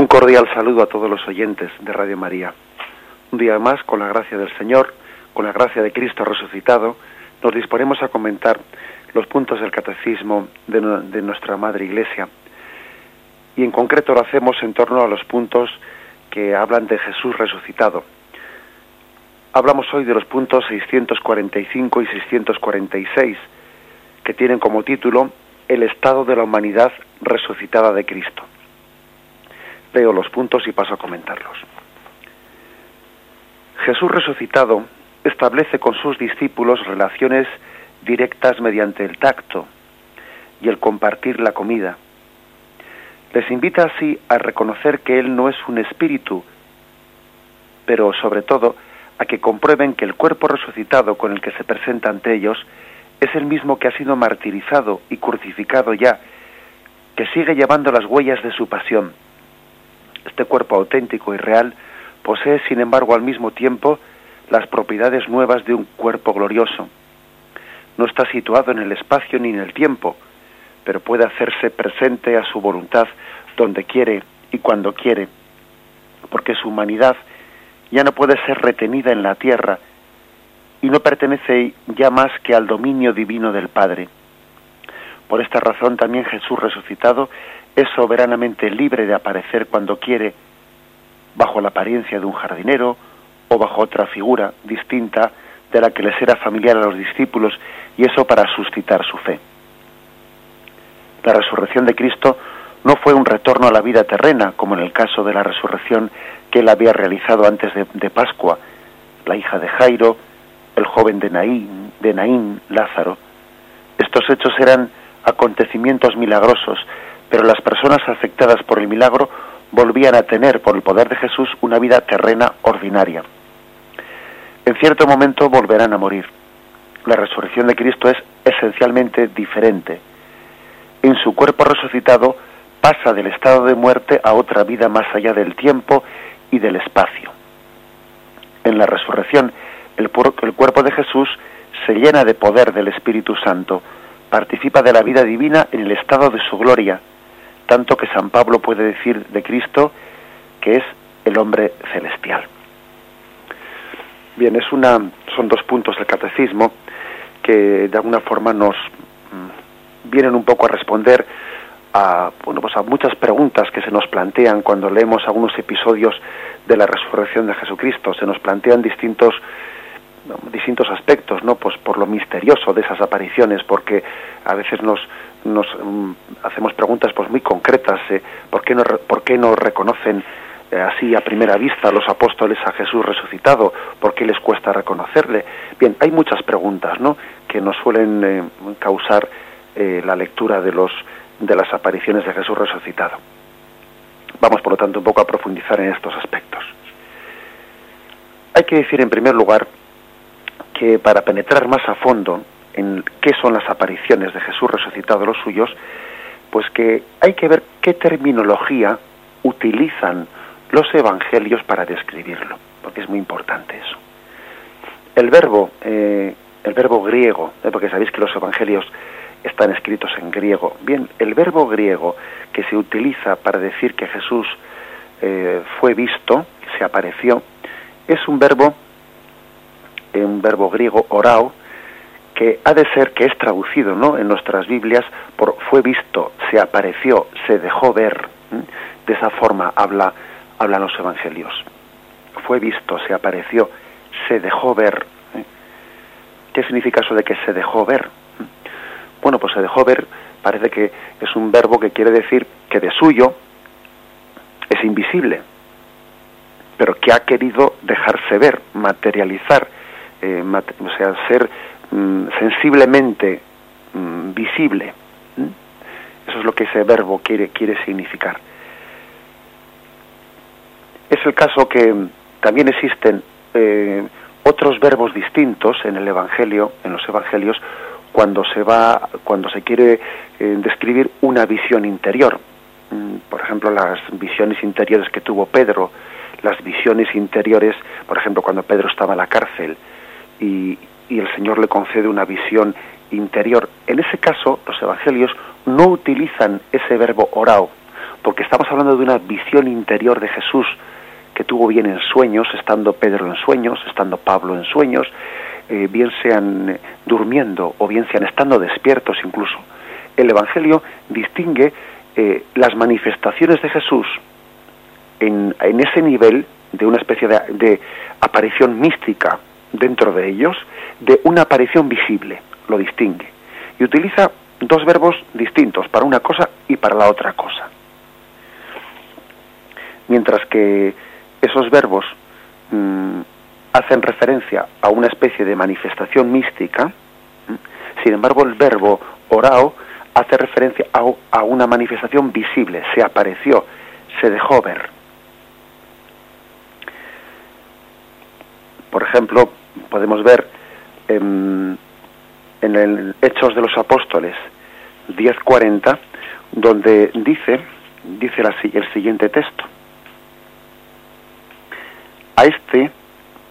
Un cordial saludo a todos los oyentes de Radio María. Un día más, con la gracia del Señor, con la gracia de Cristo resucitado, nos disponemos a comentar los puntos del catecismo de, nuestra Madre Iglesia. Y en concreto lo hacemos en torno a los puntos que hablan de Jesús resucitado. Hablamos hoy de los puntos 645 y 646, que tienen como título El estado de la humanidad resucitada de Cristo. Veo los puntos y paso a comentarlos. Jesús resucitado establece con sus discípulos relaciones directas mediante el tacto y el compartir la comida. Les invita así a reconocer que Él no es un espíritu, pero sobre todo a que comprueben que el cuerpo resucitado con el que se presenta ante ellos es el mismo que ha sido martirizado y crucificado ya, que sigue llevando las huellas de su pasión este cuerpo auténtico y real posee, sin embargo, al mismo tiempo las propiedades nuevas de un cuerpo glorioso. No está situado en el espacio ni en el tiempo, pero puede hacerse presente a su voluntad donde quiere y cuando quiere, porque su humanidad ya no puede ser retenida en la tierra y no pertenece ya más que al dominio divino del Padre. Por esta razón también Jesús resucitado es soberanamente libre de aparecer cuando quiere bajo la apariencia de un jardinero o bajo otra figura distinta de la que les era familiar a los discípulos y eso para suscitar su fe. La resurrección de Cristo no fue un retorno a la vida terrena, como en el caso de la resurrección que él había realizado antes de, Pascua, la hija de Jairo, el joven de Naín, de Naín, Lázaro. Estos hechos eran acontecimientos milagrosos pero las personas afectadas por el milagro volvían a tener, por el poder de Jesús, una vida terrena ordinaria. En cierto momento volverán a morir. La resurrección de Cristo es esencialmente diferente. En su cuerpo resucitado pasa del estado de muerte a otra vida más allá del tiempo y del espacio. En la resurrección, el, el cuerpo de Jesús se llena de poder del Espíritu Santo, participa de la vida divina en el estado de su gloria, tanto que San Pablo puede decir de Cristo que es el hombre celestial. Bien, es una, son dos puntos del catecismo que de alguna forma nos mm, vienen un poco a responder a, bueno, pues a muchas preguntas que se nos plantean cuando leemos algunos episodios de la resurrección de Jesucristo. Se nos plantean distintos distintos aspectos, ¿no? Pues por lo misterioso de esas apariciones, porque a veces nos, nos mm, hacemos preguntas pues muy concretas, eh, ¿por, qué no, ¿por qué no reconocen eh, así a primera vista los apóstoles a Jesús resucitado? ¿Por qué les cuesta reconocerle? Bien, hay muchas preguntas, ¿no? Que nos suelen eh, causar la lectura de los de las apariciones de Jesús resucitado. Vamos, por lo tanto, un poco a profundizar en estos aspectos. Hay que decir, en primer lugar, que para penetrar más a fondo en qué son las apariciones de Jesús resucitado los suyos, pues que hay que ver qué terminología utilizan los evangelios para describirlo, porque es muy importante eso. El verbo, eh, el verbo griego, eh, porque sabéis que los evangelios están escritos en griego. Bien, el verbo griego que se utiliza para decir que Jesús eh, fue visto, se apareció, es un verbo un verbo griego orao, que ha de ser que es traducido ¿no? en nuestras Biblias por fue visto, se apareció, se dejó ver. De esa forma habla, hablan los evangelios. Fue visto, se apareció, se dejó ver. ¿Qué significa eso de que se dejó ver? Bueno, pues se dejó ver parece que es un verbo que quiere decir que de suyo es invisible, pero que ha querido dejarse ver, materializar, eh, o sea, ser mm, sensiblemente mm, visible. Eso es lo que ese verbo quiere, quiere significar. Es el caso que también existen eh, otros verbos distintos en el Evangelio, en los Evangelios, cuando se va, cuando se quiere eh, describir una visión interior. Mm, por ejemplo, las visiones interiores que tuvo Pedro, las visiones interiores, por ejemplo, cuando Pedro estaba en la cárcel, y, el Señor le concede una visión interior. En ese caso, los evangelios no utilizan ese verbo orao, porque estamos hablando de una visión interior de Jesús que tuvo bien en sueños, estando Pedro en sueños, estando Pablo en sueños, eh, bien sean durmiendo o bien sean estando despiertos incluso. El Evangelio distingue eh, las manifestaciones de Jesús en, ese nivel de una especie de, aparición mística dentro de ellos, de una aparición visible, lo distingue. Y utiliza dos verbos distintos, para una cosa y para la otra cosa. Mientras que esos verbos mm, hacen referencia a una especie de manifestación mística, sin embargo el verbo orao hace referencia a, una manifestación visible, se apareció, se dejó ver. Por ejemplo, podemos ver en, el Hechos de los Apóstoles 10.40, donde dice, dice el siguiente texto. A este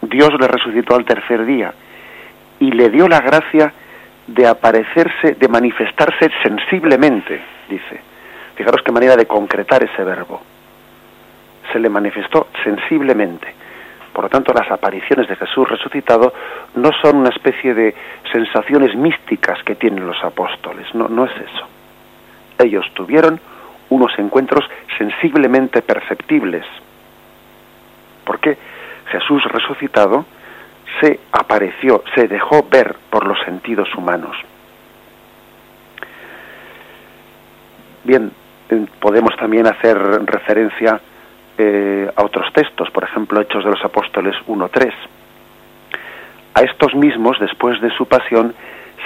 Dios le resucitó al tercer día y le dio la gracia de aparecerse, de manifestarse sensiblemente, dice. Fijaros qué manera de concretar ese verbo. Se le manifestó sensiblemente. Por lo tanto, las apariciones de Jesús resucitado no son una especie de sensaciones místicas que tienen los apóstoles, no, no es eso. Ellos tuvieron unos encuentros sensiblemente perceptibles. ¿Por qué? Jesús resucitado se apareció, se dejó ver por los sentidos humanos. Bien, eh, podemos también hacer referencia eh, a otros textos, por ejemplo, Hechos de los Apóstoles 1.3. A estos mismos, después de su pasión,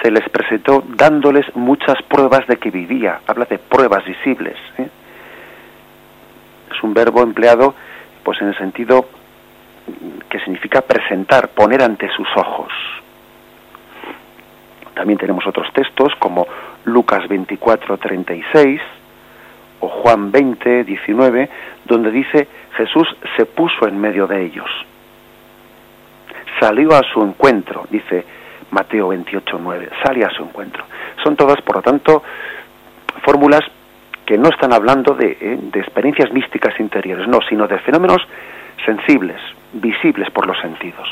se les presentó dándoles muchas pruebas de que vivía. Habla de pruebas visibles. ¿eh? Es un verbo empleado pues en el sentido que significa presentar, poner ante sus ojos. También tenemos otros textos como Lucas 24, 36 o Juan 20, 19, donde dice Jesús se puso en medio de ellos. Salió a su encuentro, dice Mateo 28, 9, sale a su encuentro. Son todas, por lo tanto, fórmulas que no están hablando de, eh, de experiencias místicas interiores, no, sino de fenómenos sensibles, visibles por los sentidos.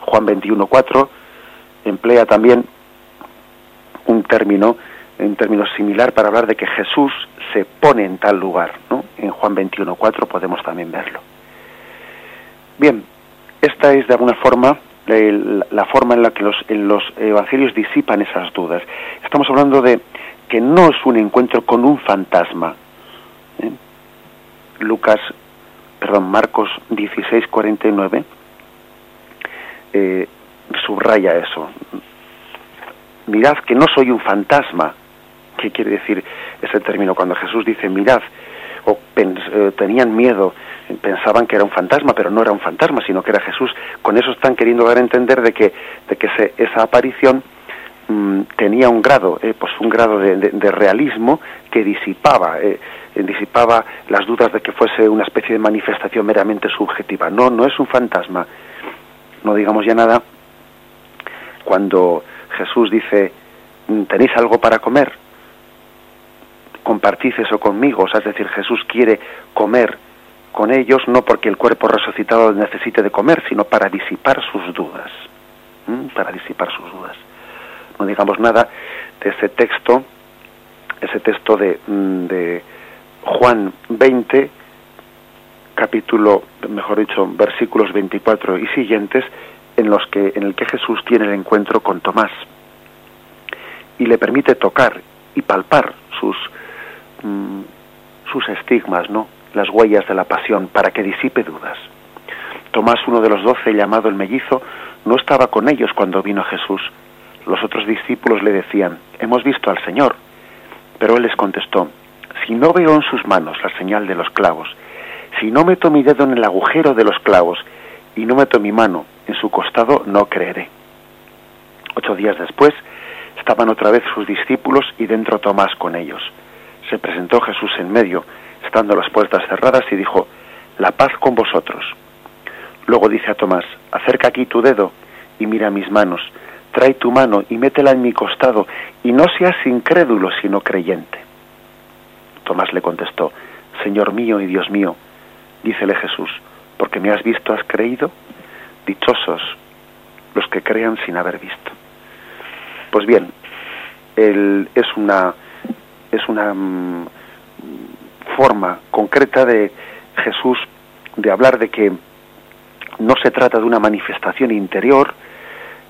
Juan 21.4 emplea también un término, un término similar para hablar de que Jesús se pone en tal lugar, ¿no? En Juan 21.4 podemos también verlo. Bien, esta es de alguna forma la forma en la que los, en evangelios disipan esas dudas. Estamos hablando de que no es un encuentro con un fantasma. ¿eh? Lucas perdón, Marcos 16, 49, eh, subraya eso. Mirad que no soy un fantasma. ¿Qué quiere decir ese término? Cuando Jesús dice mirad, o eh, tenían miedo, pensaban que era un fantasma, pero no era un fantasma, sino que era Jesús. Con eso están queriendo dar a entender de que, de que esa aparición mm, tenía un grado, eh, pues un grado de, realismo que disipaba disipaba las dudas de que fuese una especie de manifestación meramente subjetiva. No, no es un fantasma. No digamos ya nada cuando Jesús dice, ¿tenéis algo para comer? Compartid eso conmigo. es decir, Jesús quiere comer con ellos no porque el cuerpo resucitado necesite de comer, sino para disipar sus dudas. Para disipar sus dudas. No digamos nada de ese texto, ese texto de, de Juan 20, capítulo, mejor dicho, versículos 24 y siguientes, en los que en el que Jesús tiene el encuentro con Tomás y le permite tocar y palpar sus mm, sus estigmas, ¿no? Las huellas de la pasión para que disipe dudas. Tomás, uno de los doce, llamado el mellizo, no estaba con ellos cuando vino Jesús. Los otros discípulos le decían, hemos visto al Señor. Pero él les contestó, si no veo en sus manos la señal de los clavos, si no meto mi dedo en el agujero de los clavos y no meto mi mano en su costado, no creeré. Ocho días después estaban otra vez sus discípulos y dentro Tomás con ellos. Se presentó Jesús en medio, estando las puertas cerradas, y dijo, La paz con vosotros. Luego dice a Tomás, Acerca aquí tu dedo y mira mis manos, trae tu mano y métela en mi costado, y no seas incrédulo sino creyente. Tomás le contestó, Señor mío y Dios mío, dícele Jesús, porque me has visto, has creído, dichosos los que crean sin haber visto. Pues bien, es una, es una mm, forma concreta de Jesús de hablar de que no se trata de una manifestación interior,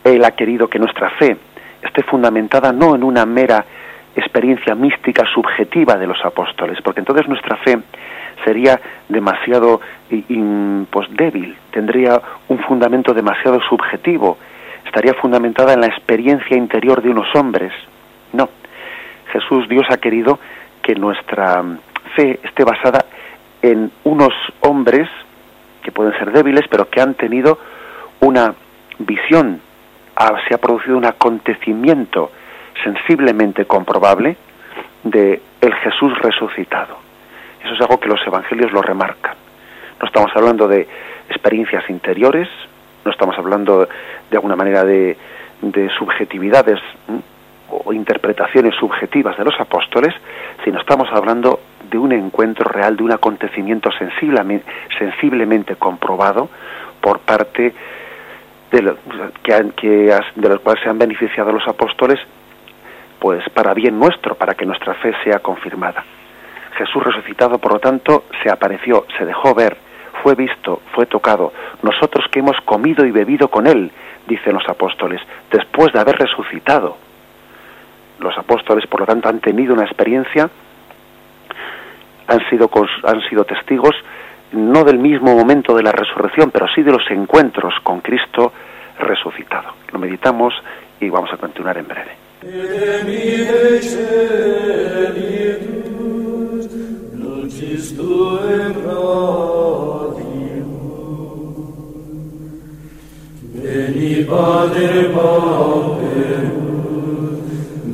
Él ha querido que nuestra fe esté fundamentada no en una mera experiencia mística subjetiva de los apóstoles, porque entonces nuestra fe sería demasiado pues, débil, tendría un fundamento demasiado subjetivo, estaría fundamentada en la experiencia interior de unos hombres. No, Jesús, Dios ha querido que nuestra fe esté basada en unos hombres que pueden ser débiles, pero que han tenido una visión, se ha producido un acontecimiento sensiblemente comprobable de el Jesús resucitado. Eso es algo que los evangelios lo remarcan. No estamos hablando de experiencias interiores, no estamos hablando de alguna manera de, subjetividades o interpretaciones subjetivas de los apóstoles, sino estamos hablando de un encuentro real, de un acontecimiento sensiblemente, comprobado por parte de, que, de los cuales se han beneficiado los apóstoles, pues para bien nuestro, para que nuestra fe sea confirmada. Jesús resucitado, por lo tanto, se apareció, se dejó ver, fue visto, fue tocado. Nosotros que hemos comido y bebido con Él, dicen los apóstoles, después de haber resucitado. Los apóstoles, por lo tanto, han tenido una experiencia han sido, han sido testigos no del mismo momento de la resurrección, pero sí de los encuentros con Cristo resucitado. Lo meditamos y vamos a continuar en breve.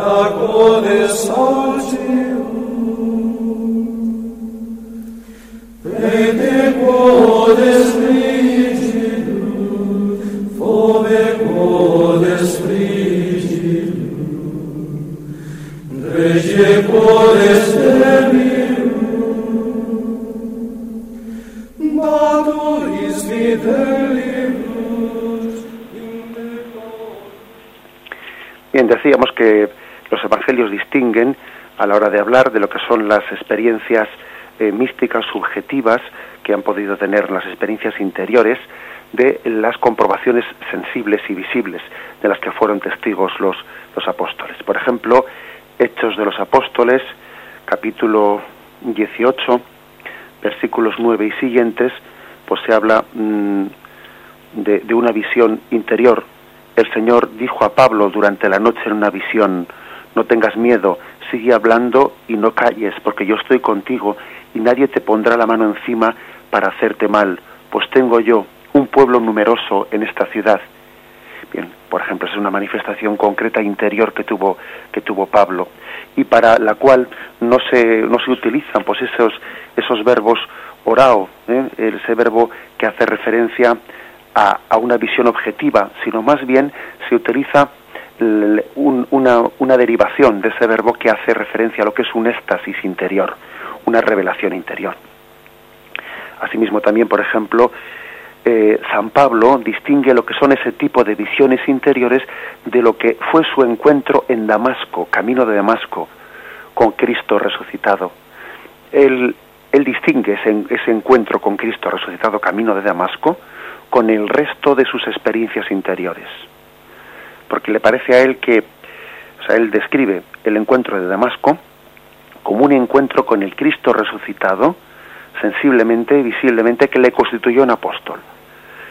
Argones altis de lo que son las experiencias eh, místicas subjetivas que han podido tener las experiencias interiores de las comprobaciones sensibles y visibles de las que fueron testigos los, los apóstoles. Por ejemplo, Hechos de los Apóstoles, capítulo 18, versículos 9 y siguientes, pues se habla mm, de, de una visión interior. El Señor dijo a Pablo durante la noche en una visión, no tengas miedo, sigue hablando y no calles, porque yo estoy contigo y nadie te pondrá la mano encima para hacerte mal, pues tengo yo un pueblo numeroso en esta ciudad. Bien, por ejemplo, es una manifestación concreta interior que tuvo que tuvo Pablo y para la cual no se no se utilizan pues esos esos verbos orao, ¿eh? ese verbo que hace referencia a, a, una visión objetiva, sino más bien se utiliza un, una, derivación de ese verbo que hace referencia a lo que es un éxtasis interior, una revelación interior. Asimismo también, por ejemplo, eh, San Pablo distingue lo que son ese tipo de visiones interiores de lo que fue su encuentro en Damasco, camino de Damasco, con Cristo resucitado. Él, distingue ese encuentro con Cristo resucitado, camino de Damasco, con el resto de sus experiencias interiores. Porque le parece a él que, o sea, él describe el encuentro de Damasco como un encuentro con el Cristo resucitado, sensiblemente, visiblemente, que le constituyó un apóstol.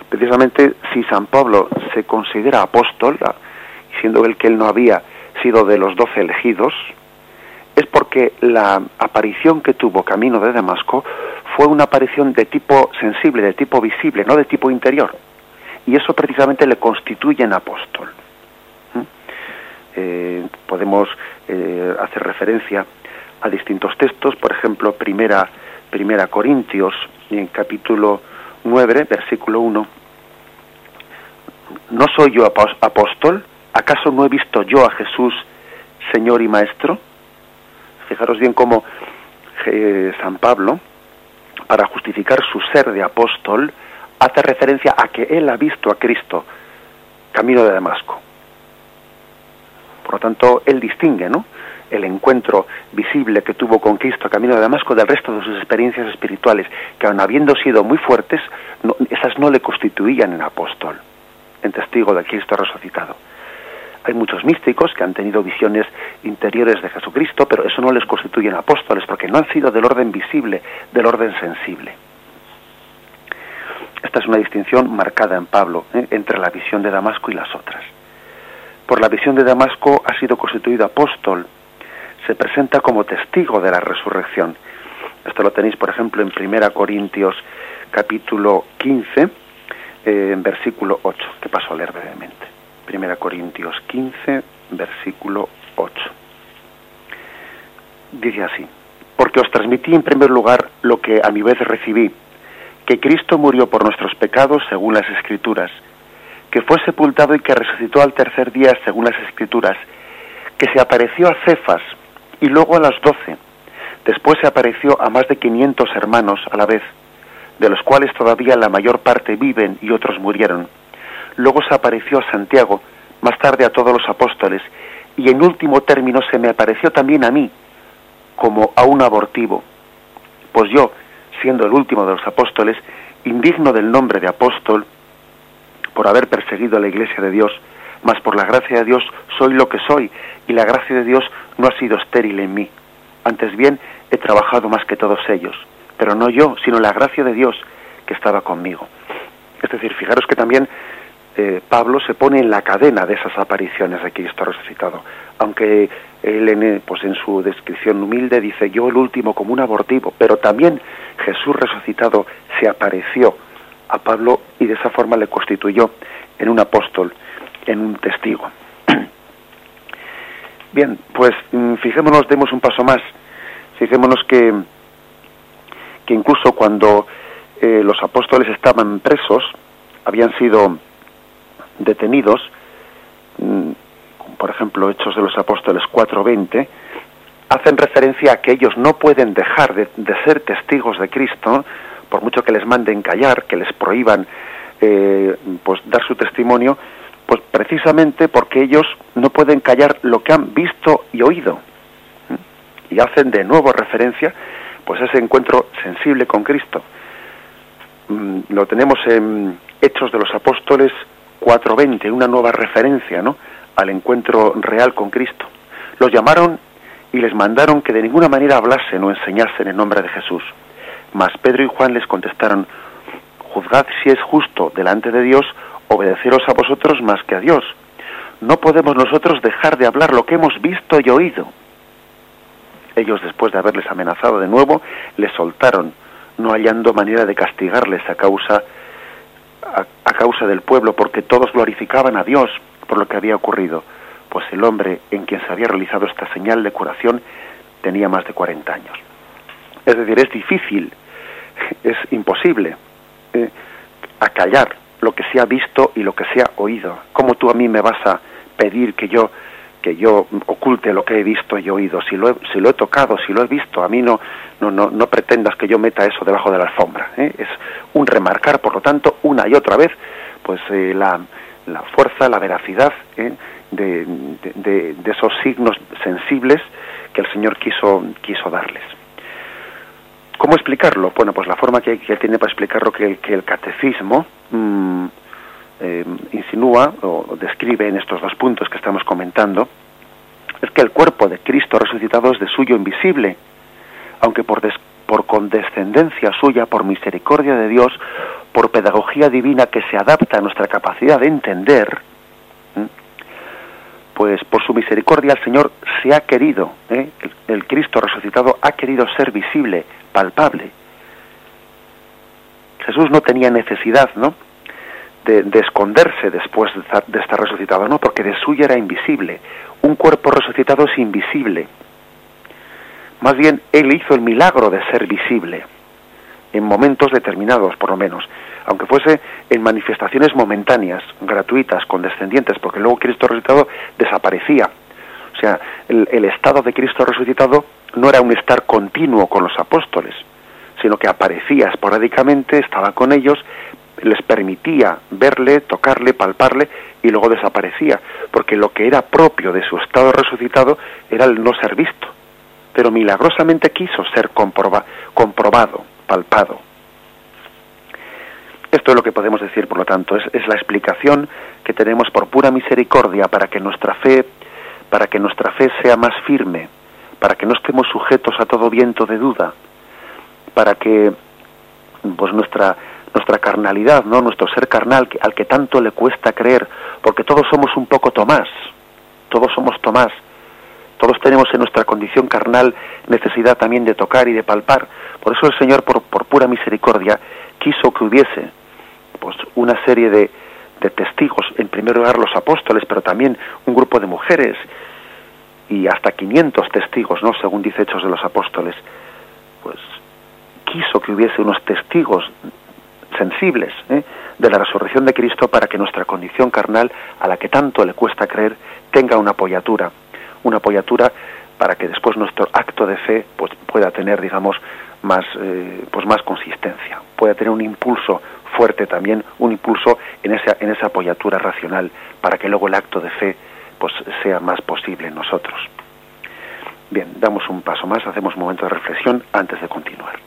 Precisamente si San Pablo se considera apóstol, siendo él que él no había sido de los doce elegidos, es porque la aparición que tuvo camino de Damasco fue una aparición de tipo sensible, de tipo visible, no de tipo interior. Y eso precisamente le constituye en apóstol. Eh, podemos eh, hacer referencia a distintos textos, por ejemplo, primera, primera Corintios, en capítulo 9, versículo 1. ¿No soy yo apóstol? ¿Acaso no he visto yo a Jesús, Señor y Maestro? Fijaros bien cómo eh, San Pablo, para justificar su ser de apóstol, hace referencia a que él ha visto a Cristo camino de Damasco. Por lo tanto, él distingue, ¿no? el encuentro visible que tuvo con Cristo camino de Damasco del resto de sus experiencias espirituales, que aun habiendo sido muy fuertes, esas no le constituían en apóstol, en testigo de Cristo resucitado. Hay muchos místicos que han tenido visiones interiores de Jesucristo, pero eso no les constituye en apóstoles, porque no han sido del orden visible, del orden sensible. Esta es una distinción marcada en Pablo ¿eh? entre la visión de Damasco y las otras. Por la visión de Damasco ha sido constituido apóstol se presenta como testigo de la resurrección. Esto lo tenéis, por ejemplo, en 1 Corintios capítulo 15, eh, en versículo 8, que paso a leer brevemente. 1 Corintios 15, versículo 8. Dice así, porque os transmití en primer lugar lo que a mi vez recibí, que Cristo murió por nuestros pecados según las Escrituras, que fue sepultado y que resucitó al tercer día según las Escrituras, que se apareció a Cefas, y luego a las doce. Después se apareció a más de quinientos hermanos a la vez, de los cuales todavía la mayor parte viven y otros murieron. Luego se apareció a Santiago, más tarde a todos los apóstoles, y en último término se me apareció también a mí, como a un abortivo. Pues yo, siendo el último de los apóstoles, indigno del nombre de apóstol, por haber perseguido a la iglesia de Dios, mas por la gracia de Dios soy lo que soy, y la gracia de Dios no ha sido estéril en mí. Antes bien, he trabajado más que todos ellos, pero no yo, sino la gracia de Dios que estaba conmigo. Es decir, fijaros que también eh, Pablo se pone en la cadena de esas apariciones de Cristo resucitado, aunque él en, pues en su descripción humilde dice yo el último como un abortivo, pero también Jesús resucitado se apareció a Pablo y de esa forma le constituyó en un apóstol, en un testigo. Bien, pues mm, fijémonos, demos un paso más. Fijémonos que, que incluso cuando eh, los apóstoles estaban presos, habían sido detenidos, mm, por ejemplo, Hechos de los Apóstoles 4.20, hacen referencia a que ellos no pueden dejar de, ser testigos de Cristo, por mucho que les manden callar, que les prohíban eh, pues dar su testimonio, pues precisamente porque ellos no pueden callar lo que han visto y oído. Y hacen de nuevo referencia pues ese encuentro sensible con Cristo. Mm, lo tenemos en Hechos de los Apóstoles 4:20, una nueva referencia, ¿no? al encuentro real con Cristo. Los llamaron y les mandaron que de ninguna manera hablasen o enseñasen en nombre de Jesús. Mas Pedro y Juan les contestaron, juzgad si es justo delante de Dios obedeceros a vosotros más que a Dios. No podemos nosotros dejar de hablar lo que hemos visto y oído. Ellos, después de haberles amenazado de nuevo, les soltaron, no hallando manera de castigarles a causa, a, causa del pueblo, porque todos glorificaban a Dios por lo que había ocurrido, pues el hombre en quien se había realizado esta señal de curación tenía más de 40 años. Es decir, es difícil es imposible eh, acallar lo que se ha visto y lo que se ha oído. ¿Cómo tú a mí me vas a pedir que yo que yo oculte lo que he visto y oído? Si lo he, si lo he tocado, si lo he visto, a mí no no no, no pretendas que yo meta eso debajo de la alfombra. ¿eh? Es un remarcar, por lo tanto, una y otra vez, pues eh, la, la fuerza, la veracidad de, de, de esos signos sensibles que el Señor quiso quiso darles. ¿Cómo explicarlo? Bueno, pues la forma que, tiene para explicarlo que, el catecismo mmm, insinúa o describe en estos dos puntos que estamos comentando es que el cuerpo de Cristo resucitado es de suyo invisible, aunque por, des, por condescendencia suya, por misericordia de Dios, por pedagogía divina que se adapta a nuestra capacidad de entender. Pues por su misericordia el Señor se ha querido, ¿eh? el, Cristo resucitado ha querido ser visible, palpable. Jesús no tenía necesidad, ¿no? De, de, esconderse después de estar, de estar resucitado, no, porque de suyo era invisible. Un cuerpo resucitado es invisible. Más bien, él hizo el milagro de ser visible, en momentos determinados, por lo menos, aunque fuese en manifestaciones momentáneas, gratuitas, condescendientes, porque luego Cristo resucitado desaparecía. O sea, el, el estado de Cristo resucitado no era un estar continuo con los apóstoles, sino que aparecía esporádicamente, estaba con ellos, les permitía verle, tocarle, palparle y luego desaparecía, porque lo que era propio de su estado resucitado era el no ser visto, pero milagrosamente quiso ser comproba comprobado, palpado. Esto es lo que podemos decir, por lo tanto, es, es la explicación que tenemos por pura misericordia para que nuestra fe, para que nuestra fe sea más firme, para que no estemos sujetos a todo viento de duda, para que pues nuestra nuestra carnalidad, ¿no? Nuestro ser carnal al que tanto le cuesta creer, porque todos somos un poco Tomás. Todos somos Tomás. Todos tenemos en nuestra condición carnal necesidad también de tocar y de palpar. Por eso el Señor, por, por pura misericordia, quiso que hubiese pues una serie de, de testigos, en primer lugar los apóstoles, pero también un grupo de mujeres y hasta 500 testigos, ¿no? Según dice Hechos de los Apóstoles. Pues quiso que hubiese unos testigos sensibles ¿eh? de la resurrección de Cristo para que nuestra condición carnal, a la que tanto le cuesta creer, tenga una apoyatura, una apoyatura para que después nuestro acto de fe pues, pueda tener, digamos, más, eh, pues más consistencia, pueda tener un impulso fuerte también, un impulso en esa, en esa apoyatura racional, para que luego el acto de fe pues, sea más posible en nosotros. Bien, damos un paso más, hacemos un momento de reflexión antes de continuar.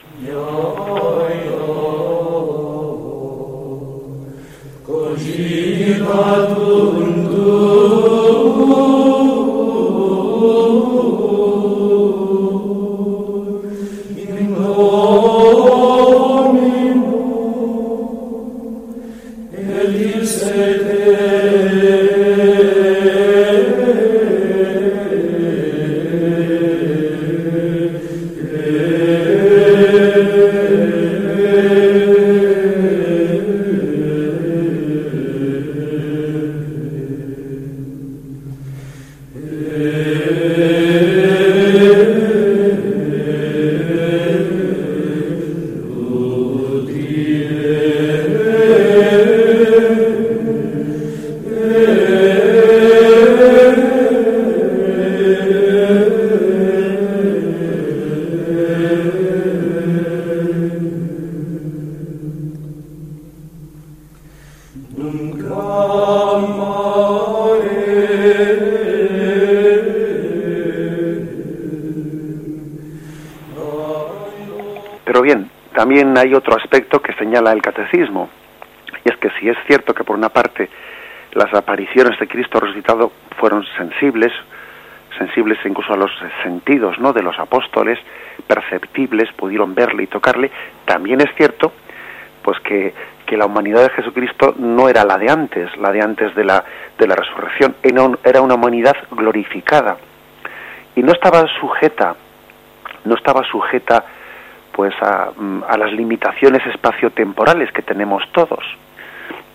Hay otro aspecto que señala el catecismo, y es que si es cierto que por una parte las apariciones de Cristo resucitado fueron sensibles, sensibles incluso a los sentidos ¿no? de los apóstoles, perceptibles, pudieron verle y tocarle, también es cierto pues que, que la humanidad de Jesucristo no era la de antes, la de antes de la, de la resurrección, era una humanidad glorificada y no estaba sujeta, no estaba sujeta pues a, a las limitaciones espaciotemporales que tenemos todos.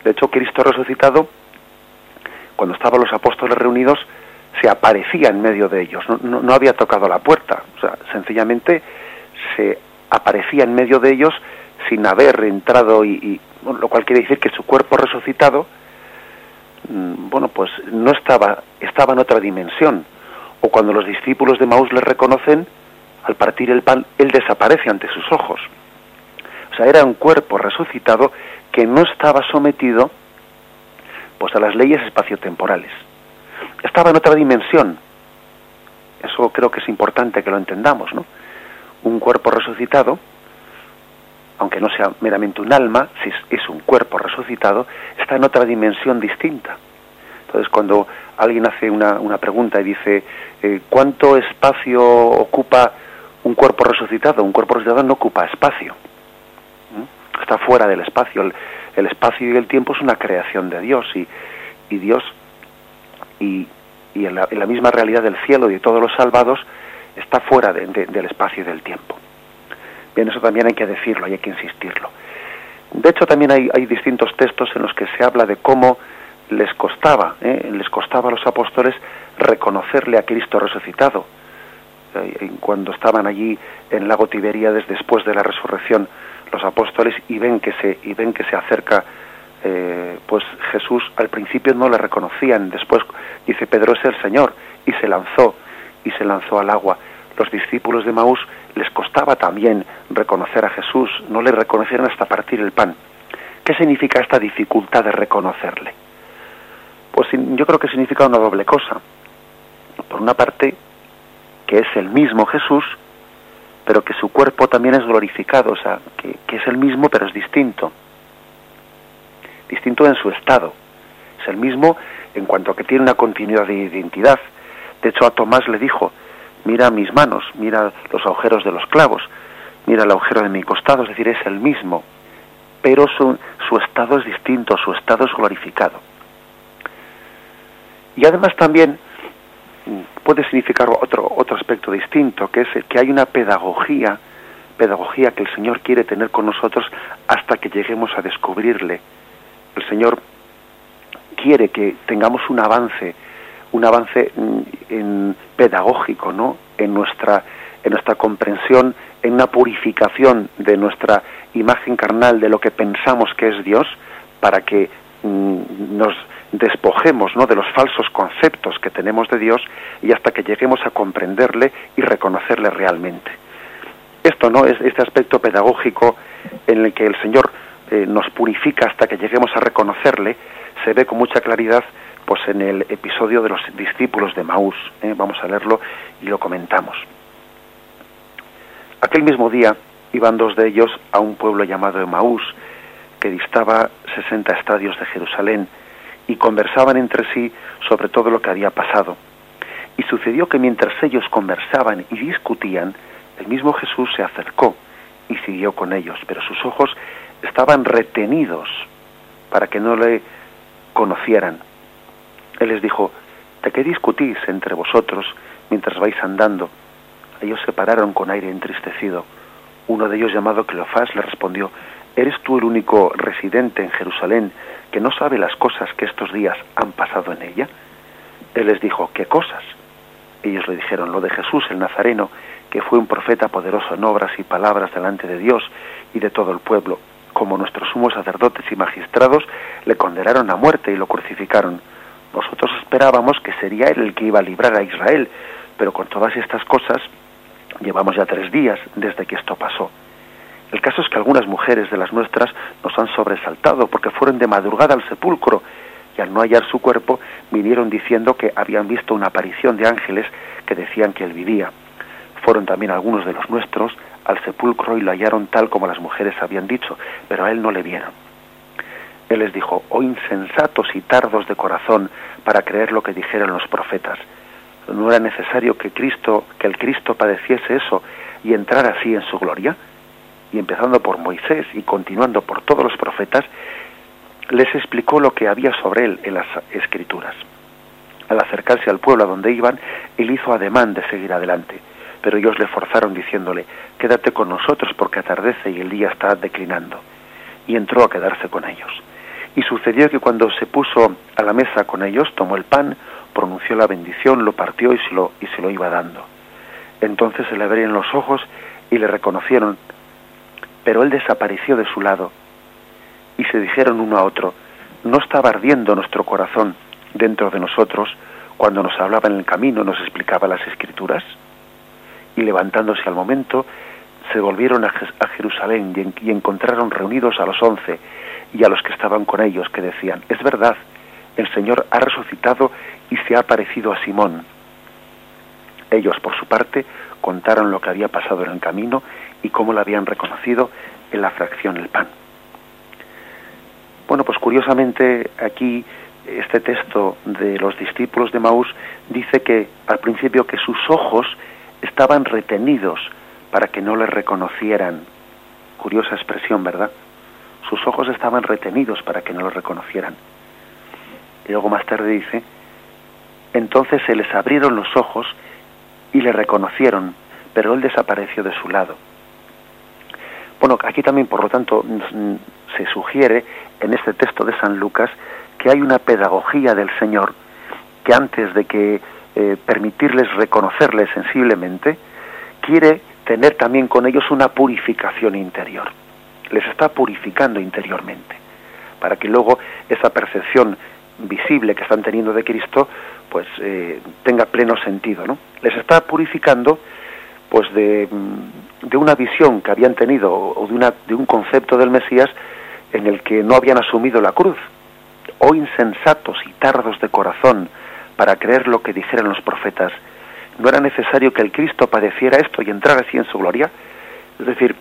De hecho, Cristo resucitado, cuando estaban los apóstoles reunidos, se aparecía en medio de ellos, no, no, no, había tocado la puerta, o sea, sencillamente se aparecía en medio de ellos sin haber entrado y, lo cual quiere decir que su cuerpo resucitado mm, bueno pues no estaba estaba en otra dimensión. O cuando los discípulos de Maús le reconocen al partir el pan él desaparece ante sus ojos. O sea era un cuerpo resucitado que no estaba sometido pues a las leyes espaciotemporales. Estaba en otra dimensión. Eso creo que es importante que lo entendamos no un cuerpo resucitado aunque no sea meramente un alma, si es un cuerpo resucitado, está en otra dimensión distinta. Entonces, cuando alguien hace una, una pregunta y dice, eh, ¿cuánto espacio ocupa un cuerpo resucitado? Un cuerpo resucitado no ocupa espacio. Está fuera del espacio. El, espacio y el tiempo es una creación de Dios y, Dios, y, en, la, misma realidad del cielo y de todos los salvados, está fuera del espacio y del tiempo. Bien, eso también hay que decirlo y hay que insistirlo. De hecho, también hay, distintos textos en los que se habla de cómo les costaba, ¿eh? les costaba a los apóstoles reconocerle a Cristo resucitado. Eh, cuando estaban allí en lago Tiberíades después de la resurrección, los apóstoles y ven que se y ven que se acerca eh, pues Jesús al principio no le reconocían después dice Pedro es el Señor y se lanzó y se lanzó al agua los discípulos de Maús les costaba también reconocer a Jesús, no le reconocieron hasta partir el pan. ¿Qué significa esta dificultad de reconocerle? Pues yo creo que significa una doble cosa. Por una parte, que es el mismo Jesús, pero que su cuerpo también es glorificado, o sea, que, es el mismo pero es distinto. Distinto en su estado. Es el mismo en cuanto a que tiene una continuidad de identidad. De hecho, a Tomás le dijo, mira mis manos, mira los agujeros de los clavos, mira el agujero de mi costado, es decir, es el mismo, pero su, estado es distinto, su estado es glorificado. Y además también puede significar otro, otro aspecto distinto, que es que hay una pedagogía, pedagogía que el Señor quiere tener con nosotros hasta que lleguemos a descubrirle. El Señor quiere que tengamos un avance, un avance mm, en pedagógico, ¿no? En nuestra en nuestra comprensión, en una purificación de nuestra imagen carnal de lo que pensamos que es Dios, para que mm, nos despojemos ¿no? de los falsos conceptos que tenemos de Dios y hasta que lleguemos a comprenderle y reconocerle realmente. Esto no es este aspecto pedagógico en el que el Señor eh, nos purifica hasta que lleguemos a reconocerle, se ve con mucha claridad pues en el episodio de los discípulos de Maús. ¿eh? Vamos a leerlo y lo comentamos. Aquel mismo día iban dos de ellos a un pueblo llamado Maús, que distaba 60 estadios de Jerusalén, y conversaban entre sí sobre todo lo que había pasado. Y sucedió que mientras ellos conversaban y discutían, el mismo Jesús se acercó y siguió con ellos, pero sus ojos estaban retenidos para que no le conocieran. Él les dijo, ¿de qué discutís entre vosotros mientras vais andando? Ellos se pararon con aire entristecido. Uno de ellos, llamado Cleofás, le respondió, ¿eres tú el único residente en Jerusalén que no sabe las cosas que estos días han pasado en ella? Él les dijo, ¿qué cosas? Ellos le dijeron, lo de Jesús el Nazareno, que fue un profeta poderoso en obras y palabras delante de Dios y de todo el pueblo. Como nuestros sumos sacerdotes y magistrados le condenaron a muerte y lo crucificaron nosotros esperábamos que sería él el que iba a librar a Israel, pero con todas estas cosas llevamos ya tres días desde que esto pasó. El caso es que algunas mujeres de las nuestras nos han sobresaltado porque fueron de madrugada al sepulcro y al no hallar su cuerpo vinieron diciendo que habían visto una aparición de ángeles que decían que él vivía. Fueron también algunos de los nuestros al sepulcro y lo hallaron tal como las mujeres habían dicho, pero a él no le vieron. Él les dijo, oh insensatos y tardos de corazón para creer lo que dijeron los profetas. ¿No era necesario que Cristo, que el Cristo padeciese eso y entrar así en su gloria? Y empezando por Moisés y continuando por todos los profetas, les explicó lo que había sobre él en las escrituras. Al acercarse al pueblo a donde iban, él hizo ademán de seguir adelante, pero ellos le forzaron diciéndole, quédate con nosotros porque atardece y el día está declinando. Y entró a quedarse con ellos. Y sucedió que cuando se puso a la mesa con ellos, tomó el pan, pronunció la bendición, lo partió y se lo, y se lo iba dando. Entonces se le abrieron los ojos y le reconocieron, pero él desapareció de su lado. Y se dijeron uno a otro, ¿no estaba ardiendo nuestro corazón dentro de nosotros cuando nos hablaba en el camino, nos explicaba las escrituras? Y levantándose al momento, se volvieron a, Jerusalén y, y encontraron reunidos a los once y a los que estaban con ellos, que decían, es verdad, el Señor ha resucitado y se ha aparecido a Simón. Ellos, por su parte, contaron lo que había pasado en el camino y cómo lo habían reconocido en la fracción del pan. Bueno, pues curiosamente aquí este texto de los discípulos de Maús dice que al principio que sus ojos estaban retenidos para que no le reconocieran. Curiosa expresión, ¿verdad? Sus ojos estaban retenidos para que no lo reconocieran. Y luego más tarde dice, entonces se les abrieron los ojos y le reconocieron, pero él desapareció de su lado. Bueno, aquí también, por lo tanto, se sugiere en este texto de San Lucas que hay una pedagogía del Señor que antes de que eh, permitirles reconocerle sensiblemente, quiere tener también con ellos una purificación interior. Les está purificando interiormente, para que luego esa percepción visible que están teniendo de Cristo, pues eh, tenga pleno sentido, ¿no? Les está purificando, pues de, de, una visión que habían tenido o de, una, de un concepto del Mesías en el que no habían asumido la cruz. O insensatos y tardos de corazón para creer lo que dijeron los profetas. ¿No era necesario que el Cristo padeciera esto y entrara así en su gloria? Es decir,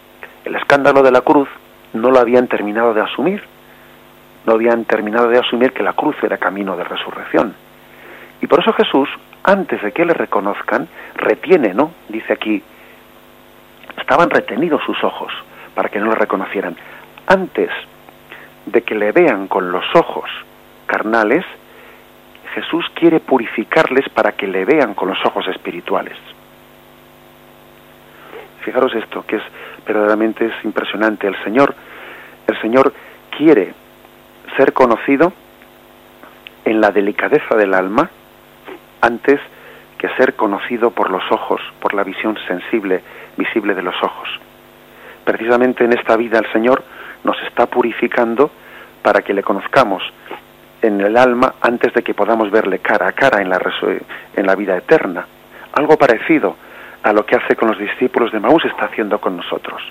el escándalo de la cruz no lo habían terminado de asumir no habían terminado de asumir que la cruz era camino de resurrección. Y por eso Jesús, antes de que le reconozcan, retiene, ¿no? Dice aquí, estaban retenidos sus ojos para que no le reconocieran. Antes de que le vean con los ojos carnales, Jesús quiere purificarles para que le vean con los ojos espirituales. Fijaros esto, que es verdaderamente es impresionante. El Señor, el Señor quiere ser conocido en la delicadeza del alma antes que ser conocido por los ojos, por la visión sensible, visible de los ojos. Precisamente en esta vida el Señor nos está purificando para que le conozcamos en el alma antes de que podamos verle cara a cara en la, vida eterna. Algo parecido a lo que hace con los discípulos de Maús está haciendo con nosotros.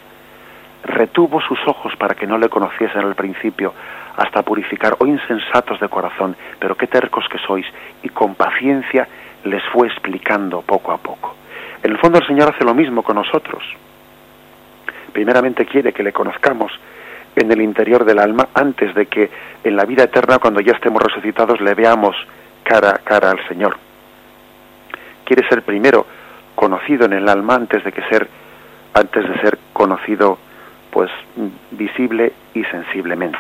Retuvo sus ojos para que no le conociesen al principio, hasta purificar, oh insensatos de corazón, pero qué tercos que sois, y con paciencia les fue explicando poco a poco. En el fondo el Señor hace lo mismo con nosotros. Primeramente quiere que le conozcamos en el interior del alma antes de que en la vida eterna, cuando ya estemos resucitados, le veamos cara a cara al Señor. Quiere ser primero conocido en el alma antes de que ser antes de ser conocido pues visible y sensiblemente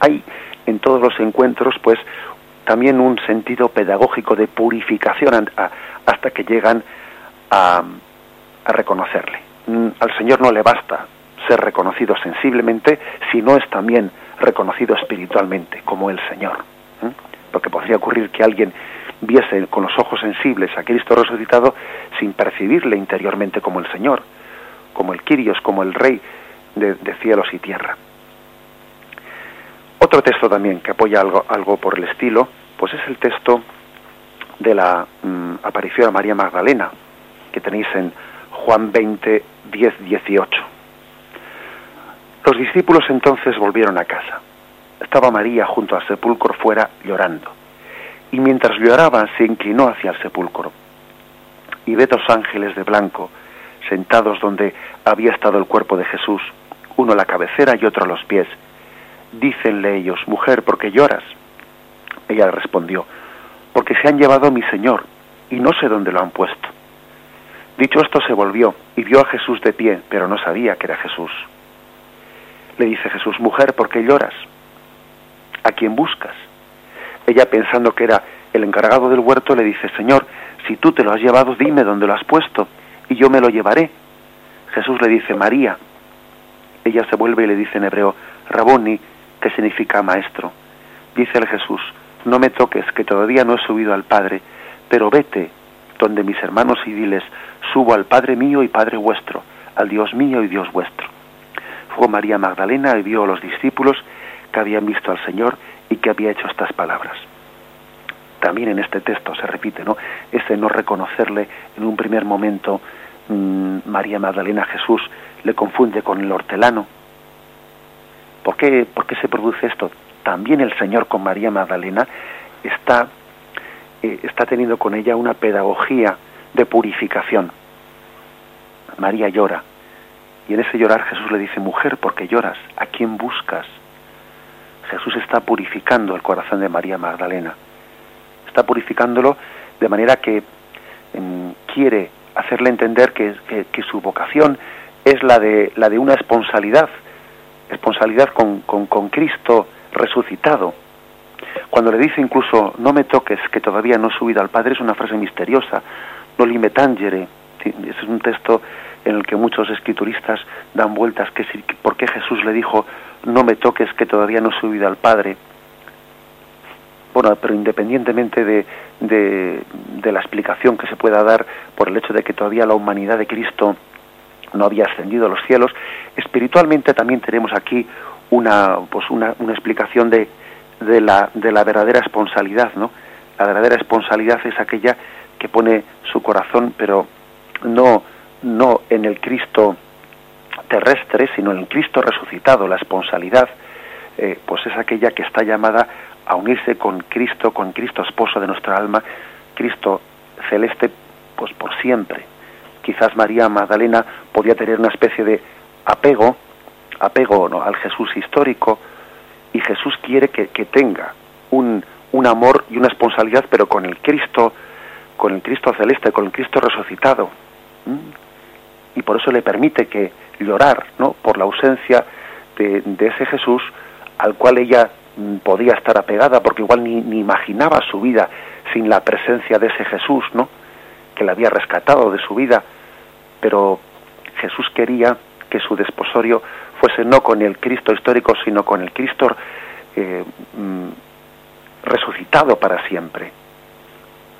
hay en todos los encuentros pues también un sentido pedagógico de purificación hasta que llegan a, reconocerle. Mm, al Señor no le basta ser reconocido sensiblemente si no es también reconocido espiritualmente como el Señor. Porque podría ocurrir que alguien viese con los ojos sensibles a Cristo resucitado sin percibirle interiormente como el Señor, como el Quirios, como el Rey de cielos y tierra. Otro texto también que apoya algo, algo por el estilo, pues es el texto de la mm, aparición a María Magdalena, que tenéis en Juan 20, 10, 18. Los discípulos entonces volvieron a casa. Estaba María junto al sepulcro fuera llorando. Y mientras lloraba se inclinó hacia el sepulcro. Y ve dos ángeles de blanco sentados donde había estado el cuerpo de Jesús, uno a la cabecera y otro a los pies Dícenle ellos, mujer, ¿por qué lloras? Ella respondió, porque se han llevado mi Señor y no sé dónde lo han puesto. Dicho esto se volvió y vio a Jesús de pie, pero no sabía que era Jesús. Le dice Jesús, mujer, ¿por qué lloras? ¿A quién buscas? Ella pensando que era el encargado del huerto le dice, Señor, si tú te lo has llevado, dime dónde lo has puesto y yo me lo llevaré. Jesús le dice, María. Ella se vuelve y le dice en hebreo, Raboni, que significa maestro. Dice el Jesús, no me toques, que todavía no he subido al Padre, pero vete donde mis hermanos y diles, subo al Padre mío y Padre vuestro, al Dios mío y Dios vuestro. fue María Magdalena y vio a los discípulos que habían visto al Señor y que había hecho estas palabras. También en este texto se repite, ¿no? Ese no reconocerle en un primer momento mm, María Magdalena Jesús le confunde con el hortelano. ¿Por qué, ¿Por qué se produce esto? También el Señor con María Magdalena está, eh, está teniendo con ella una pedagogía de purificación. María llora. Y en ese llorar Jesús le dice, mujer, ¿por qué lloras? ¿A quién buscas? Jesús está purificando el corazón de María Magdalena. Está purificándolo de manera que em, quiere hacerle entender que, su vocación es la de, la de una esponsalidad, esponsalidad con, con, con Cristo resucitado. Cuando le dice incluso, no me toques, que todavía no he subido al Padre, es una frase misteriosa. No lime tangere. Es un texto en el que muchos escrituristas dan vueltas, que por qué Jesús le dijo, no me toques, que todavía no he subido al Padre. Bueno, pero independientemente de, de, la explicación que se pueda dar por el hecho de que todavía la humanidad de Cristo no había ascendido a los cielos, espiritualmente también tenemos aquí una, pues una, una explicación de, de, la, de la verdadera esponsalidad, ¿no? La verdadera esponsalidad es aquella que pone su corazón, pero no, no en el Cristo terrestre, sino en el Cristo resucitado. La esponsalidad, eh, pues es aquella que está llamada a unirse con Cristo, con Cristo esposo de nuestra alma, Cristo celeste, pues por siempre. Quizás María Magdalena podía tener una especie de apego, apego ¿no? al Jesús histórico, y Jesús quiere que, que tenga un, un amor y una esponsalidad, pero con el Cristo, con el Cristo celeste, con el Cristo resucitado. Y por eso le permite que llorar, ¿no? Por la ausencia de, de ese Jesús al cual ella podía estar apegada, porque igual ni, imaginaba su vida sin la presencia de ese Jesús, ¿no? Que la había rescatado de su vida, pero Jesús quería que su desposorio fuese no con el Cristo histórico, sino con el Cristo eh, mm, resucitado para siempre.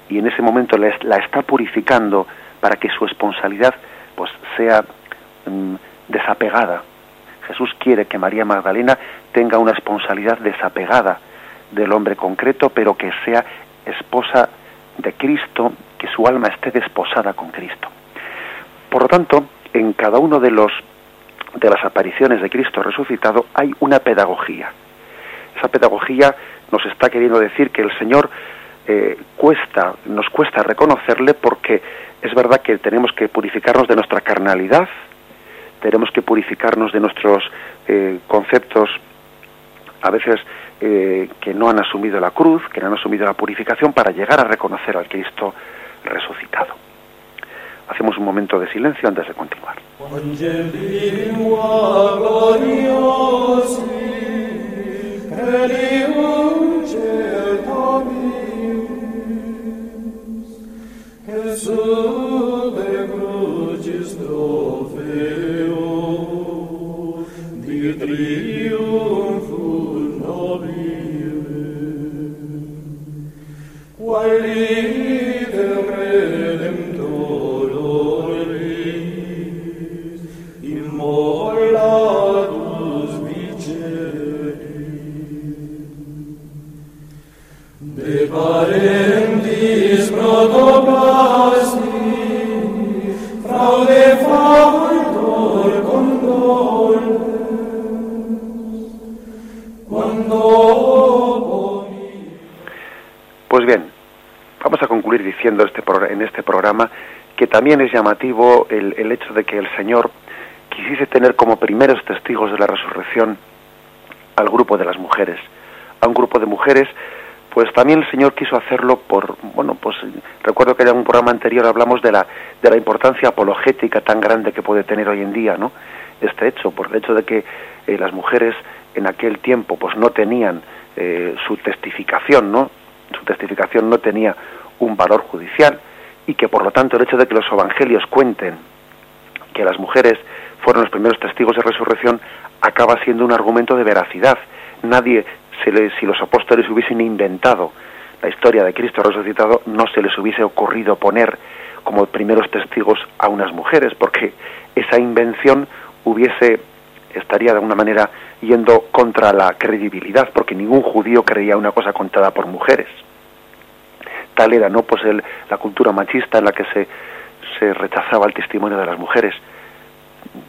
Y en ese momento la, la, está purificando para que su esponsalidad pues sea mm, desapegada. Jesús quiere que María Magdalena tenga una esponsalidad desapegada del hombre concreto, pero que sea esposa de Cristo, que su alma esté desposada con Cristo. Por lo tanto, en cada uno de los de las apariciones de Cristo resucitado hay una pedagogía. Esa pedagogía nos está queriendo decir que el Señor eh, cuesta, nos cuesta reconocerle porque es verdad que tenemos que purificarnos de nuestra carnalidad, tenemos que purificarnos de nuestros eh, conceptos a veces eh, que no han asumido la cruz, que no han asumido la purificación para llegar a reconocer al Cristo resucitado. Hacemos un momento de silencio antes de continuar. triumphum nobile, quae idem redemptor immolatus viceris, de también es llamativo el, el, hecho de que el Señor quisiese tener como primeros testigos de la resurrección al grupo de las mujeres, a un grupo de mujeres, pues también el Señor quiso hacerlo por, bueno, pues recuerdo que en un programa anterior hablamos de la, de la importancia apologética tan grande que puede tener hoy en día, ¿no? Este hecho, por el hecho de que eh, las mujeres en aquel tiempo pues no tenían eh, su testificación, ¿no? Su testificación no tenía un valor judicial, y que por lo tanto el hecho de que los evangelios cuenten que las mujeres fueron los primeros testigos de resurrección acaba siendo un argumento de veracidad. Nadie, se le, si los apóstoles hubiesen inventado la historia de Cristo resucitado, no se les hubiese ocurrido poner como primeros testigos a unas mujeres, porque esa invención hubiese estaría de alguna manera yendo contra la credibilidad, porque ningún judío creía una cosa contada por mujeres. Tal era, ¿no? Pues el, la cultura machista en la que se, se rechazaba el testimonio de las mujeres.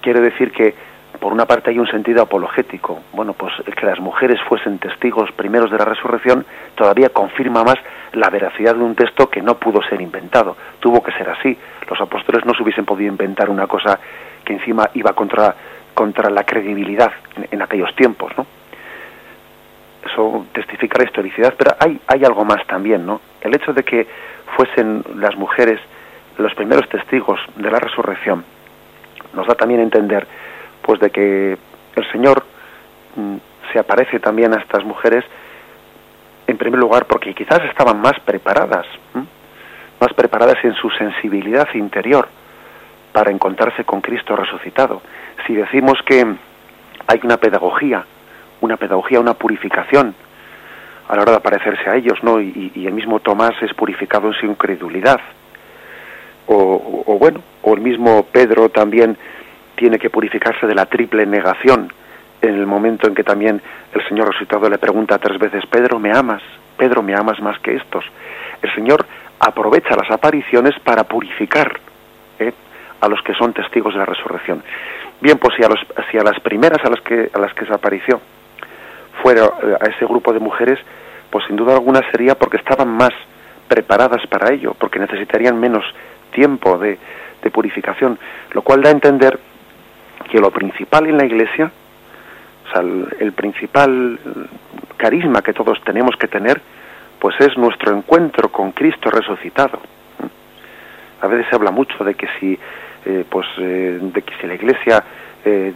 Quiere decir que, por una parte, hay un sentido apologético. Bueno, pues que las mujeres fuesen testigos primeros de la resurrección todavía confirma más la veracidad de un texto que no pudo ser inventado. Tuvo que ser así. Los apóstoles no se hubiesen podido inventar una cosa que encima iba contra, contra la credibilidad en, en aquellos tiempos, ¿no? Eso testifica la historicidad, pero hay, algo más también, ¿no? El hecho de que fuesen las mujeres los primeros testigos de la resurrección nos da también a entender pues de que el Señor mm, se aparece también a estas mujeres en primer lugar porque quizás estaban más preparadas, más preparadas en su sensibilidad interior para encontrarse con Cristo resucitado. Si decimos que hay una pedagogía, una pedagogía, una purificación a la hora de aparecerse a ellos, ¿no? Y, el mismo Tomás es purificado en su incredulidad. O, o, o, bueno, o el mismo Pedro también tiene que purificarse de la triple negación en el momento en que también el Señor resucitado le pregunta tres veces, Pedro, ¿me amas? Pedro, ¿me amas más que estos? El Señor aprovecha las apariciones para purificar ¿eh? a los que son testigos de la resurrección. Bien, pues si a, los, si a las primeras a las que a las que se apareció fuera eh, a ese grupo de mujeres, pues sin duda alguna sería porque estaban más preparadas para ello, porque necesitarían menos tiempo de, de purificación, lo cual da a entender que lo principal en la Iglesia, o sea, el, el, principal carisma que todos tenemos que tener, pues es nuestro encuentro con Cristo resucitado. A veces se habla mucho de que si, eh, pues, eh, de que si la Iglesia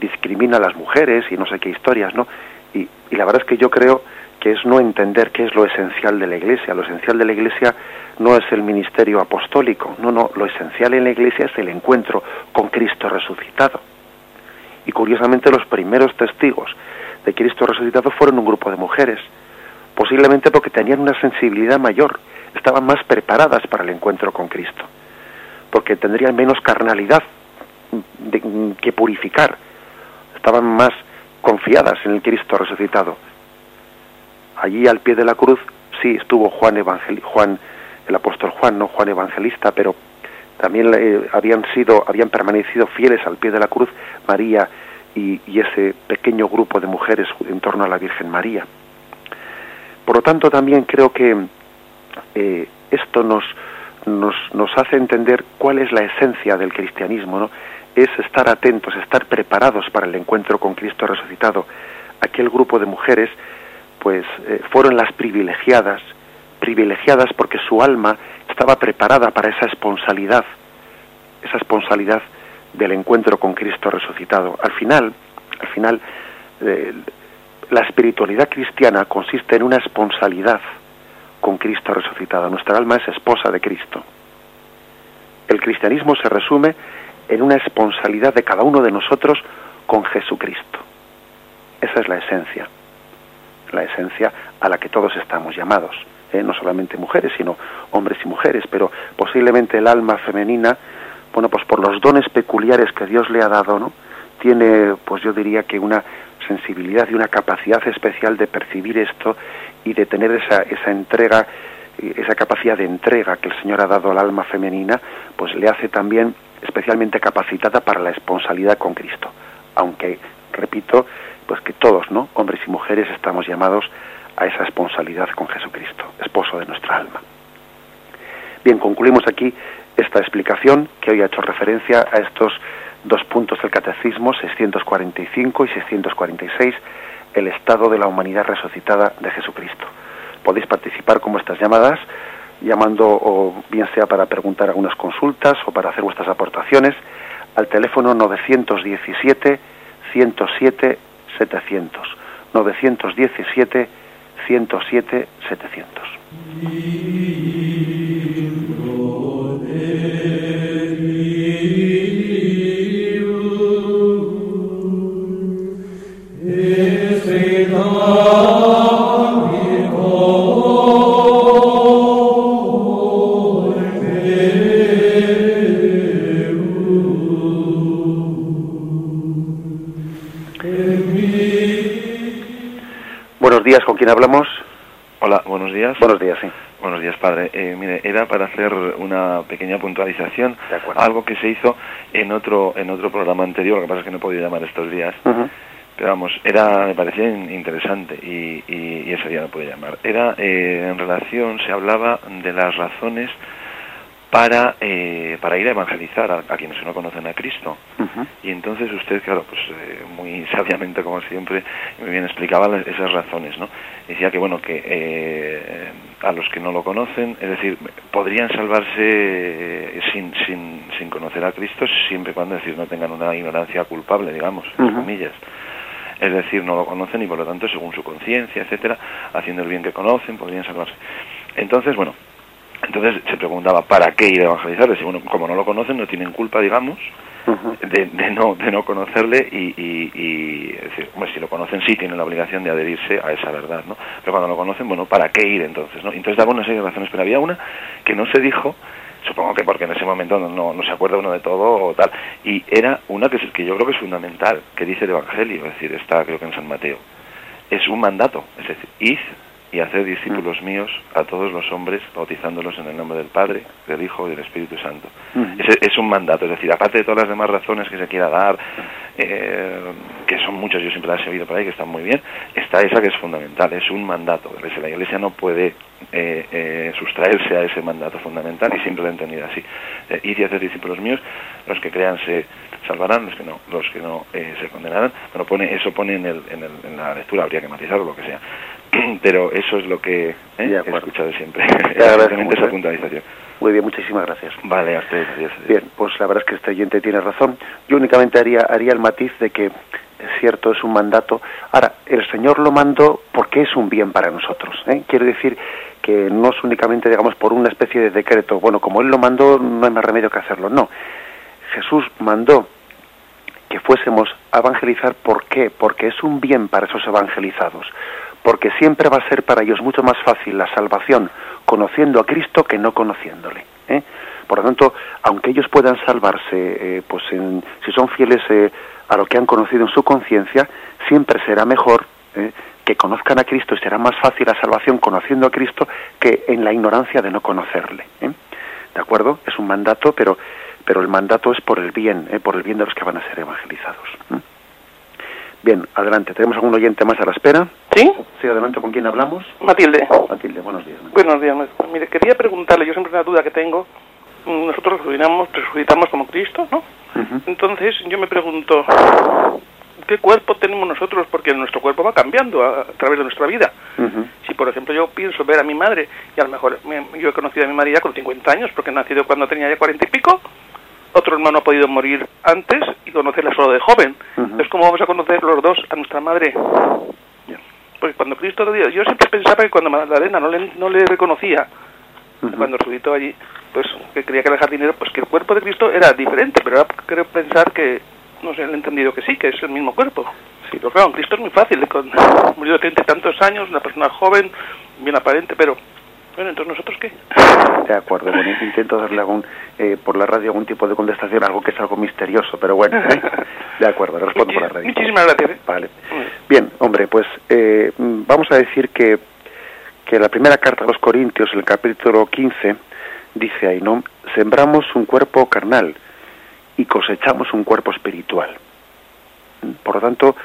discrimina a las mujeres y no sé qué historias, ¿no? Y, la verdad es que yo creo que es no entender qué es lo esencial de la Iglesia. Lo esencial de la Iglesia no es el ministerio apostólico, no, no, lo esencial en la Iglesia es el encuentro con Cristo resucitado. Y curiosamente los primeros testigos de Cristo resucitado fueron un grupo de mujeres, posiblemente porque tenían una sensibilidad mayor, estaban más preparadas para el encuentro con Cristo, porque tendrían menos carnalidad que purificar, estaban más confiadas en el Cristo resucitado. Allí al pie de la cruz sí estuvo Juan, Evangel Juan el apóstol Juan, no Juan Evangelista, pero también eh, habían sido, habían permanecido fieles al pie de la cruz María y, ese pequeño grupo de mujeres en torno a la Virgen María. Por lo tanto, también creo que eh, esto nos, nos, nos hace entender cuál es la esencia del cristianismo, ¿no? Es estar atentos, estar preparados para el encuentro con Cristo resucitado. Aquel grupo de mujeres, pues, eh, fueron las privilegiadas, privilegiadas porque su alma estaba preparada para esa esponsalidad, esa esponsalidad del encuentro con Cristo resucitado. Al final, al final, eh, la espiritualidad cristiana consiste en una esponsalidad con Cristo resucitado. Nuestra alma es esposa de Cristo. El cristianismo se resume en una esponsalidad de cada uno de nosotros con Jesucristo. Esa es la esencia, la esencia a la que todos estamos llamados eh, no solamente mujeres, sino hombres y mujeres, pero posiblemente el alma femenina, bueno, pues por los dones peculiares que Dios le ha dado, ¿no? Tiene, pues yo diría que una sensibilidad y una capacidad especial de percibir esto y de tener esa, esa entrega, esa capacidad de entrega que el Señor ha dado al alma femenina, pues le hace también especialmente capacitada para la esponsalidad con Cristo. Aunque, repito, pues que todos, ¿no? Hombres y mujeres estamos llamados a esa esponsalidad con Jesucristo, esposo de nuestra alma. Bien, concluimos aquí esta explicación que hoy ha hecho referencia a estos dos puntos del Catecismo, 645 y 646, el estado de la humanidad resucitada de Jesucristo. Podéis participar con vuestras llamadas, llamando o bien sea para preguntar algunas consultas o para hacer vuestras aportaciones al teléfono 917 107 700. 917 107 700. Días, ¿con quién hablamos? Hola, buenos días. Buenos días, sí. Buenos días, padre. Eh, mire, era para hacer una pequeña puntualización, De acuerdo. algo que se hizo en otro en otro programa anterior, lo que pasa es que no he podido llamar estos días, Ujú. pero vamos, era me parecía in- interesante y, y- y ese día no pude llamar. Era eh, en relación, se hablaba de las razones para eh, para ir a evangelizar a, a quienes no conocen a Cristo. Y entonces usted, claro, pues eh, muy sabiamente, como siempre, muy bien explicaba las- esas razones, ¿no? Decía que, bueno, que eh, a los que no lo conocen, es decir, podrían salvarse eh, sin, sin, sin conocer a Cristo siempre y cuando, es decir, no tengan una ignorancia culpable, digamos, entre Ujú. comillas. Es decir, no lo conocen y por lo tanto, según su conciencia, etcétera, haciendo el bien que conocen, podrían salvarse. Entonces, bueno, entonces se preguntaba, ¿para qué ir a evangelizar? Es decir, bueno, como no lo conocen, no tienen culpa, digamos, de, de no de no conocerle y, y, y, es decir, bueno, si lo conocen sí tienen la obligación de adherirse a esa verdad, ¿no? Pero cuando lo conocen, bueno, ¿para qué ir entonces, no? Entonces daba una serie de razones, pero había una que no se dijo, supongo que porque en ese momento no, no, no se acuerda uno de todo o tal, y era una que, que yo creo que es fundamental, que dice el Evangelio, es decir, está creo que en San Mateo, es un mandato, es decir, id y hacer discípulos míos a todos los hombres, bautizándolos en el nombre del Padre, del Hijo y del Espíritu Santo. Ese es un mandato, es decir, aparte de todas las demás razones que se quiera dar, eh, que son muchas, yo siempre las he oído por ahí, que están muy bien, está esa que es fundamental, es un mandato. La Iglesia no puede eh, eh, sustraerse a ese mandato fundamental y siempre lo he entendido así. Eh, id y hacer discípulos míos, los que crean se salvarán, los que no, los que no eh, se condenarán. Bueno, pone, eso pone en, el, en, el, en la lectura, habría que matizarlo, lo que sea. Pero eso es lo que eh, he escuchado siempre. mucho, esa ¿eh? puntualización. Muy bien, muchísimas gracias. Vale, a ustedes, adiós, adiós. Bien, pues la verdad es que este oyente tiene razón. Yo únicamente haría, haría el matiz de que es cierto, es un mandato. Ahora, el Señor lo mandó porque es un bien para nosotros. ¿eh? Quiere decir que no es únicamente, digamos, por una especie de decreto. Bueno, como Él lo mandó, no hay más remedio que hacerlo. No. Jesús mandó que fuésemos a evangelizar. ¿Por qué? Porque es un bien para esos evangelizados. Porque siempre va a ser para ellos mucho más fácil la salvación conociendo a Cristo que no conociéndole. ¿eh? Por lo tanto, aunque ellos puedan salvarse, eh, pues en- si son fieles eh, a lo que han conocido en su conciencia, siempre será mejor ¿eh? que conozcan a Cristo y será más fácil la salvación conociendo a Cristo que en la ignorancia de no conocerle. ¿eh? ¿De acuerdo? Es un mandato, pero, pero el mandato es por el bien, ¿eh? por el bien de los que van a ser evangelizados. Bien, adelante. ¿Tenemos algún oyente más a la espera? ¿Sí? Sí, adelante. ¿Con quién hablamos? Matilde. Matilde, buenos días. Buenos días. maestro. Mire, quería preguntarle, yo siempre una duda que tengo, nosotros resucitamos, resucitamos como Cristo, ¿no? Entonces yo me pregunto, ¿qué cuerpo tenemos nosotros? Porque nuestro cuerpo va cambiando a, a través de nuestra vida. Si, por ejemplo, yo pienso ver a mi madre, y a lo mejor me- yo he conocido a mi madre ya con 50 años, porque he nacido cuando tenía ya 40 y pico, otro hermano ha podido morir antes y conocerla solo de joven. Ujú. Entonces, ¿cómo vamos a conocer los dos a nuestra madre? Porque cuando Cristo lo dio, yo siempre pensaba que cuando Magdalena no le, no le reconocía, Ujú. cuando resucitó allí, pues que creía que era el jardinero, pues que el cuerpo de Cristo era diferente, pero ahora creo pensar que, no sé, he entendido que sí, que es el mismo cuerpo. Sí, pero claro, en Cristo es muy fácil, con, murió de treinta y tantos años, una persona joven, bien aparente, pero, bueno, entonces nosotros qué? De acuerdo, bueno, intento darle algún, eh, por la radio algún tipo de contestación, algo que es algo misterioso, pero bueno, ¿eh? de acuerdo, le respondo por la radio. Muchísimas gracias. ¿eh? Vale. Bien, hombre, pues eh, vamos a decir que, que la primera carta a los Corintios, en el capítulo 15, dice ahí, ¿no? Sembramos un cuerpo carnal y cosechamos un cuerpo espiritual. Por lo tanto,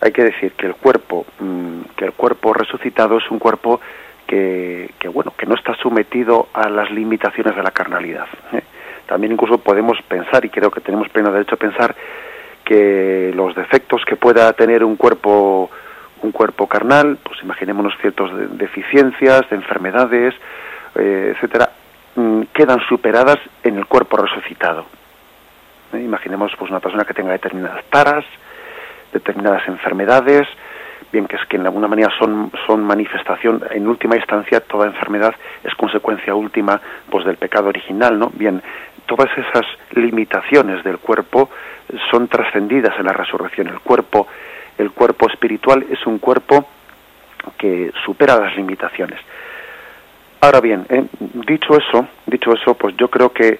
hay que decir que el cuerpo, mm, que el cuerpo resucitado es un cuerpo que, que, bueno, que no está sometido a las limitaciones de la carnalidad. ¿eh? También incluso podemos pensar, y creo que tenemos pleno derecho a pensar, que los defectos que pueda tener un cuerpo un cuerpo carnal, pues imaginémonos ciertas de- deficiencias, de enfermedades, eh, etcétera, mm, quedan superadas en el cuerpo resucitado. ¿Eh? Imaginemos pues una persona que tenga determinadas taras, determinadas enfermedades, bien que es que en alguna manera son, son manifestación, en última instancia toda enfermedad es consecuencia última pues del pecado original, ¿no? Bien, todas esas limitaciones del cuerpo son trascendidas en la resurrección. El cuerpo, el cuerpo espiritual es un cuerpo que supera las limitaciones. Ahora bien, eh, dicho eso, dicho eso, pues yo creo que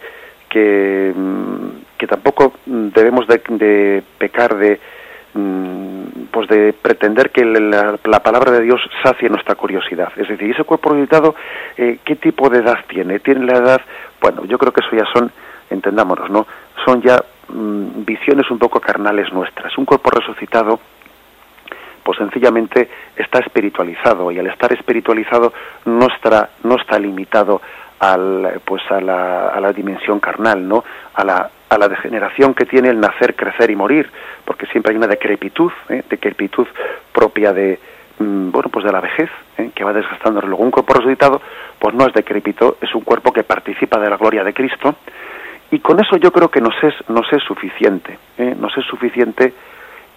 que, mm, que tampoco debemos de, de pecar de, pues de pretender que la, la, palabra de Dios sacie nuestra curiosidad. Es decir, ese cuerpo resucitado, eh, ¿qué tipo de edad tiene? ¿Tiene la edad? Bueno, yo creo que eso ya son, entendámonos, ¿no? Son ya mm, visiones un poco carnales nuestras. Un cuerpo resucitado, pues sencillamente está espiritualizado y al estar espiritualizado no está, no está limitado al, pues a la, a la dimensión carnal, ¿no? A la, a la degeneración que tiene el nacer, crecer y morir, porque siempre hay una decrepitud, ¿eh? decrepitud propia de, mm, bueno, pues de la vejez, ¿eh? que va desgastando. Luego un cuerpo resucitado, pues no es decrépito, es un cuerpo que participa de la gloria de Cristo, y con eso yo creo que nos es, nos es suficiente, ¿eh? nos es suficiente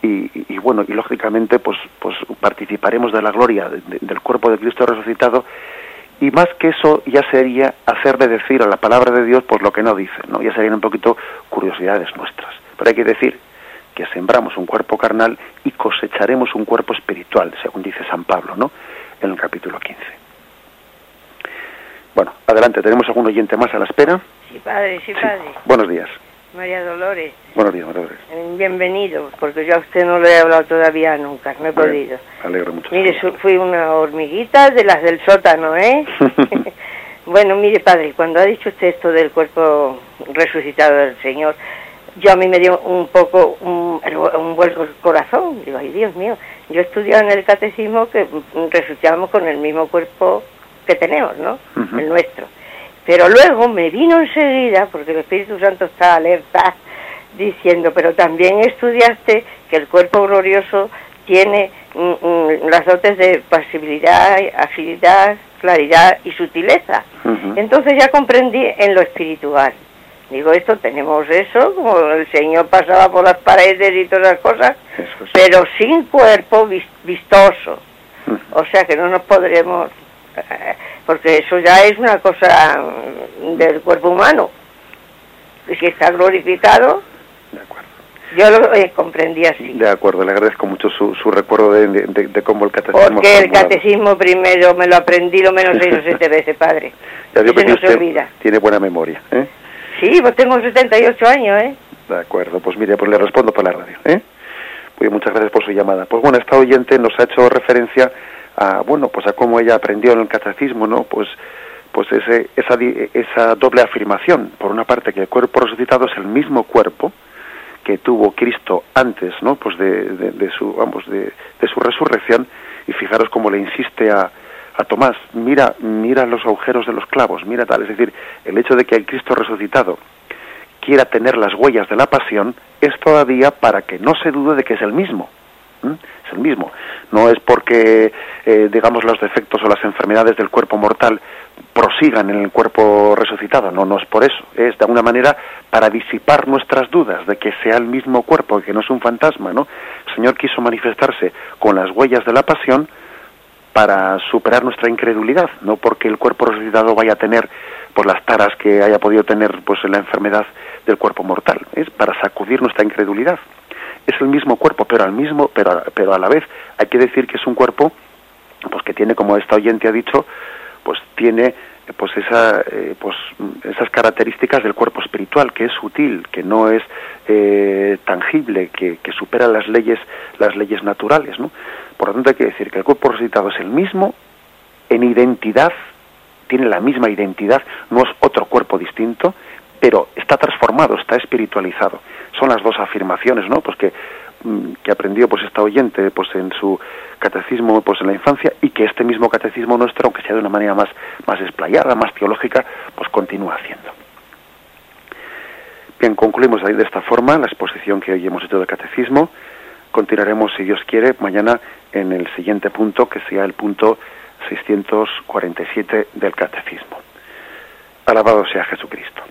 y, y, bueno, y lógicamente pues, pues participaremos de la gloria de, de, del cuerpo de Cristo resucitado y más que eso ya sería hacerle decir a la palabra de Dios pues lo que no dice, ¿no? Ya serían un poquito curiosidades nuestras. Pero hay que decir que sembramos un cuerpo carnal y cosecharemos un cuerpo espiritual, según dice San Pablo, ¿no? En el capítulo 15. Bueno, adelante, tenemos algún oyente más a la espera. Sí, padre, sí, padre. Sí. Buenos días. María Dolores. Buenos días, María Dolores. Eh, Bienvenido, porque yo a usted no le he hablado todavía nunca, no he podido. alegro mucho. Mire, su- fui una hormiguita de las del sótano, ¿eh? bueno, mire, padre, cuando ha dicho usted esto del cuerpo resucitado del Señor, yo a mí me dio un poco un, un vuelco el corazón. Digo, ay, Dios mío, yo he estudiado en el catecismo que mm, resucitamos con el mismo cuerpo que tenemos, ¿no? El nuestro. Pero luego me vino enseguida, porque el Espíritu Santo está alerta, diciendo, pero también estudiaste que el cuerpo glorioso tiene mm, mm, las dotes de pasibilidad, agilidad, claridad y sutileza. Entonces ya comprendí en lo espiritual. Digo, esto tenemos eso, como el Señor pasaba por las paredes y todas las cosas, pero sin cuerpo vis- vistoso. O sea que no nos podremos, eh, porque eso ya es una cosa mm, del cuerpo humano. Y si está glorificado, De acuerdo. yo lo eh, comprendí así. De acuerdo, le agradezco mucho su, su recuerdo de, de- de- de cómo el catecismo... Porque el catecismo primero me lo aprendí lo menos seis o siete veces, padre. Ya no se olvida. tiene buena memoria, ¿eh? Sí, pues tengo 78 años, ¿eh? De acuerdo, pues mire, pues le respondo por la radio, ¿eh? Bien, muchas gracias por su llamada. Pues bueno, esta oyente nos ha hecho referencia a, bueno, pues a cómo ella aprendió en el catecismo, ¿no? Pues pues ese, esa, esa doble afirmación, por una parte que el cuerpo resucitado es el mismo cuerpo que tuvo Cristo antes, ¿no? Pues de, de- de su, vamos, de, de su resurrección, y fijaros cómo le insiste a, a Tomás, mira, mira los agujeros de los clavos, mira tal, es decir, el hecho de que el Cristo resucitado quiera tener las huellas de la pasión es todavía para que no se dude de que es el mismo. Es el mismo. No es porque, eh, digamos, los defectos o las enfermedades del cuerpo mortal prosigan en el cuerpo resucitado. No, no es por eso. Es de alguna manera para disipar nuestras dudas de que sea el mismo cuerpo, que no es un fantasma. ¿no? El Señor quiso manifestarse con las huellas de la pasión para superar nuestra incredulidad, no porque el cuerpo resucitado vaya a tener pues las taras que haya podido tener pues en la enfermedad del cuerpo mortal, es para sacudir nuestra incredulidad. Es el mismo cuerpo, pero al mismo, pero pero a la vez. Hay que decir que es un cuerpo pues que tiene como esta oyente ha dicho, pues tiene pues esa eh, pues esas características del cuerpo espiritual que es sutil que no es eh, tangible que, que supera las leyes las leyes naturales no por lo tanto hay que decir que el cuerpo resucitado es el mismo en identidad tiene la misma identidad no es otro cuerpo distinto pero está transformado está espiritualizado son las dos afirmaciones no pues que mm, que aprendió pues esta oyente pues en su catecismo pues en la infancia y que este mismo catecismo nuestro aunque sea de una manera más más explayada más teológica pues continúa haciendo. Bien concluimos ahí de esta forma la exposición que hoy hemos hecho del catecismo. Continuaremos si Dios quiere mañana en el siguiente punto que sea el punto 647 del catecismo. Alabado sea Jesucristo